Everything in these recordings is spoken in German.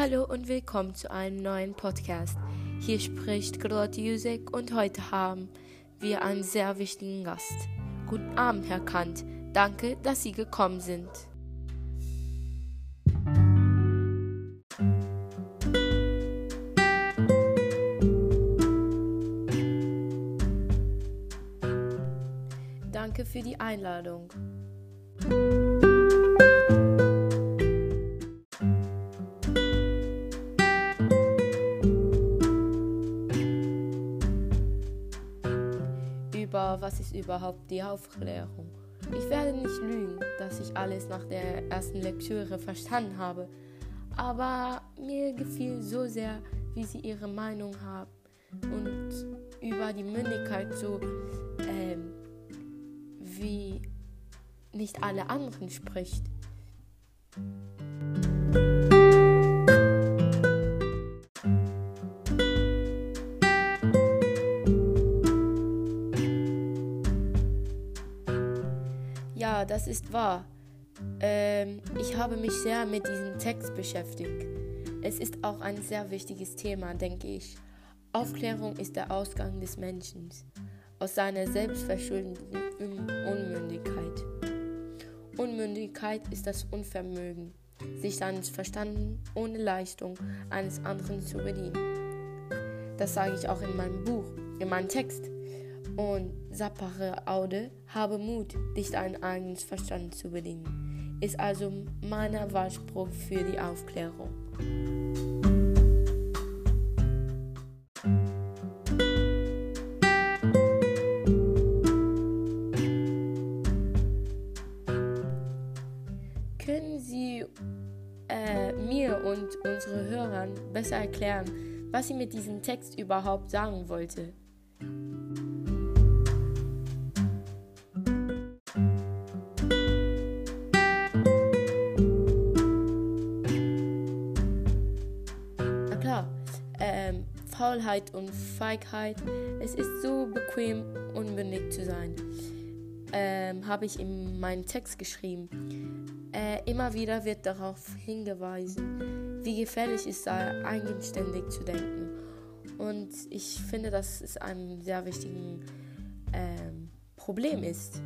Hallo und willkommen zu einem neuen Podcast. Hier spricht Grotte Jusek und heute haben wir einen sehr wichtigen Gast. Guten Abend, Herr Kant. Danke, dass Sie gekommen sind. Danke für die Einladung. Über was ist überhaupt die Aufklärung? Ich werde nicht lügen, dass ich alles nach der ersten Lektüre verstanden habe, aber mir gefiel so sehr, wie sie ihre Meinung haben und über die Mündigkeit so, ähm, wie nicht alle anderen spricht. Ja, das ist wahr. Ähm, ich habe mich sehr mit diesem Text beschäftigt. Es ist auch ein sehr wichtiges Thema, denke ich. Aufklärung ist der Ausgang des Menschen aus seiner selbstverschuldeten Unmündigkeit. Unmündigkeit ist das Unvermögen, sich seines Verstandes ohne Leistung eines anderen zu bedienen. Das sage ich auch in meinem Buch, in meinem Text. Und Sapare Aude, habe Mut, dich dein eigenes Verstand zu bedienen, ist also mein Wahlspruch für die Aufklärung. Können Sie äh, mir und unsere Hörern besser erklären, was sie mit diesem Text überhaupt sagen wollte? Faulheit und Feigheit. Es ist so bequem, unbündig zu sein. Ähm, habe ich in meinem Text geschrieben. Äh, immer wieder wird darauf hingewiesen, wie gefährlich es sei, eigenständig zu denken. Und ich finde, dass es ein sehr wichtiges ähm, Problem ist.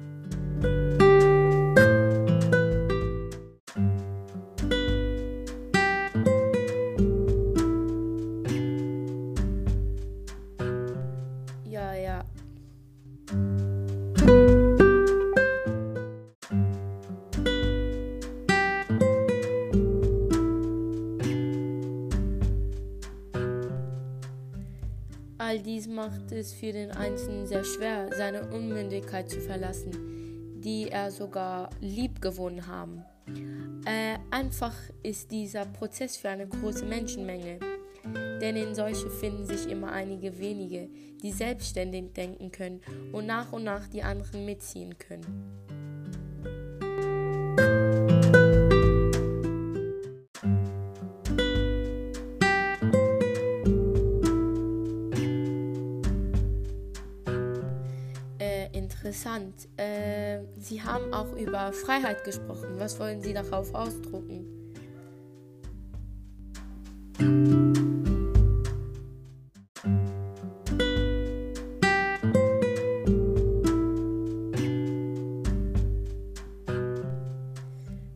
All dies macht es für den Einzelnen sehr schwer, seine Unmündigkeit zu verlassen, die er sogar lieb gewonnen haben. Äh, einfach ist dieser Prozess für eine große Menschenmenge, denn in solche finden sich immer einige wenige, die selbstständig denken können und nach und nach die anderen mitziehen können. Interessant. Äh, Sie haben auch über Freiheit gesprochen. Was wollen Sie darauf ausdrucken?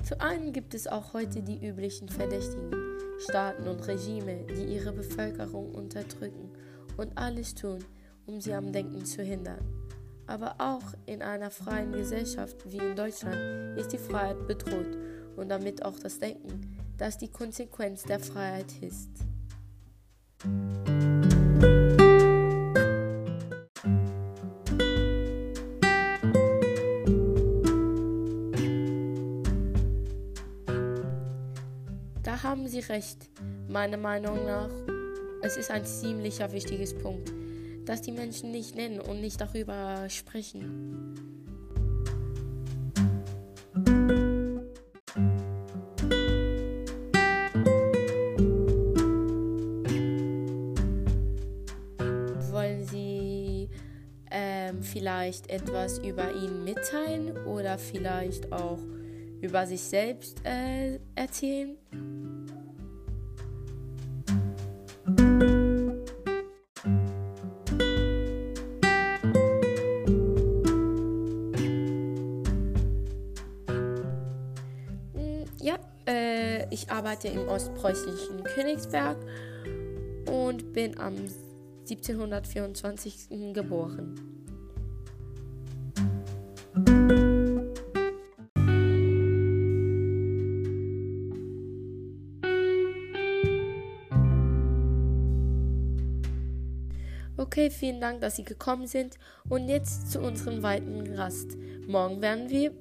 Zu einem gibt es auch heute die üblichen Verdächtigen, Staaten und Regime, die ihre Bevölkerung unterdrücken und alles tun, um sie am Denken zu hindern. Aber auch in einer freien Gesellschaft wie in Deutschland ist die Freiheit bedroht und damit auch das Denken, das die Konsequenz der Freiheit ist. Da haben Sie recht. Meiner Meinung nach, es ist ein ziemlicher wichtiges Punkt, dass die Menschen nicht nennen und nicht darüber sprechen. Wollen Sie ähm, vielleicht etwas über ihn mitteilen oder vielleicht auch über sich selbst äh, erzählen? Arbeite im ostpreußischen Königsberg und bin am 1724. geboren. Okay, vielen Dank, dass Sie gekommen sind. Und jetzt zu unserem weiteren Gast. Morgen werden wir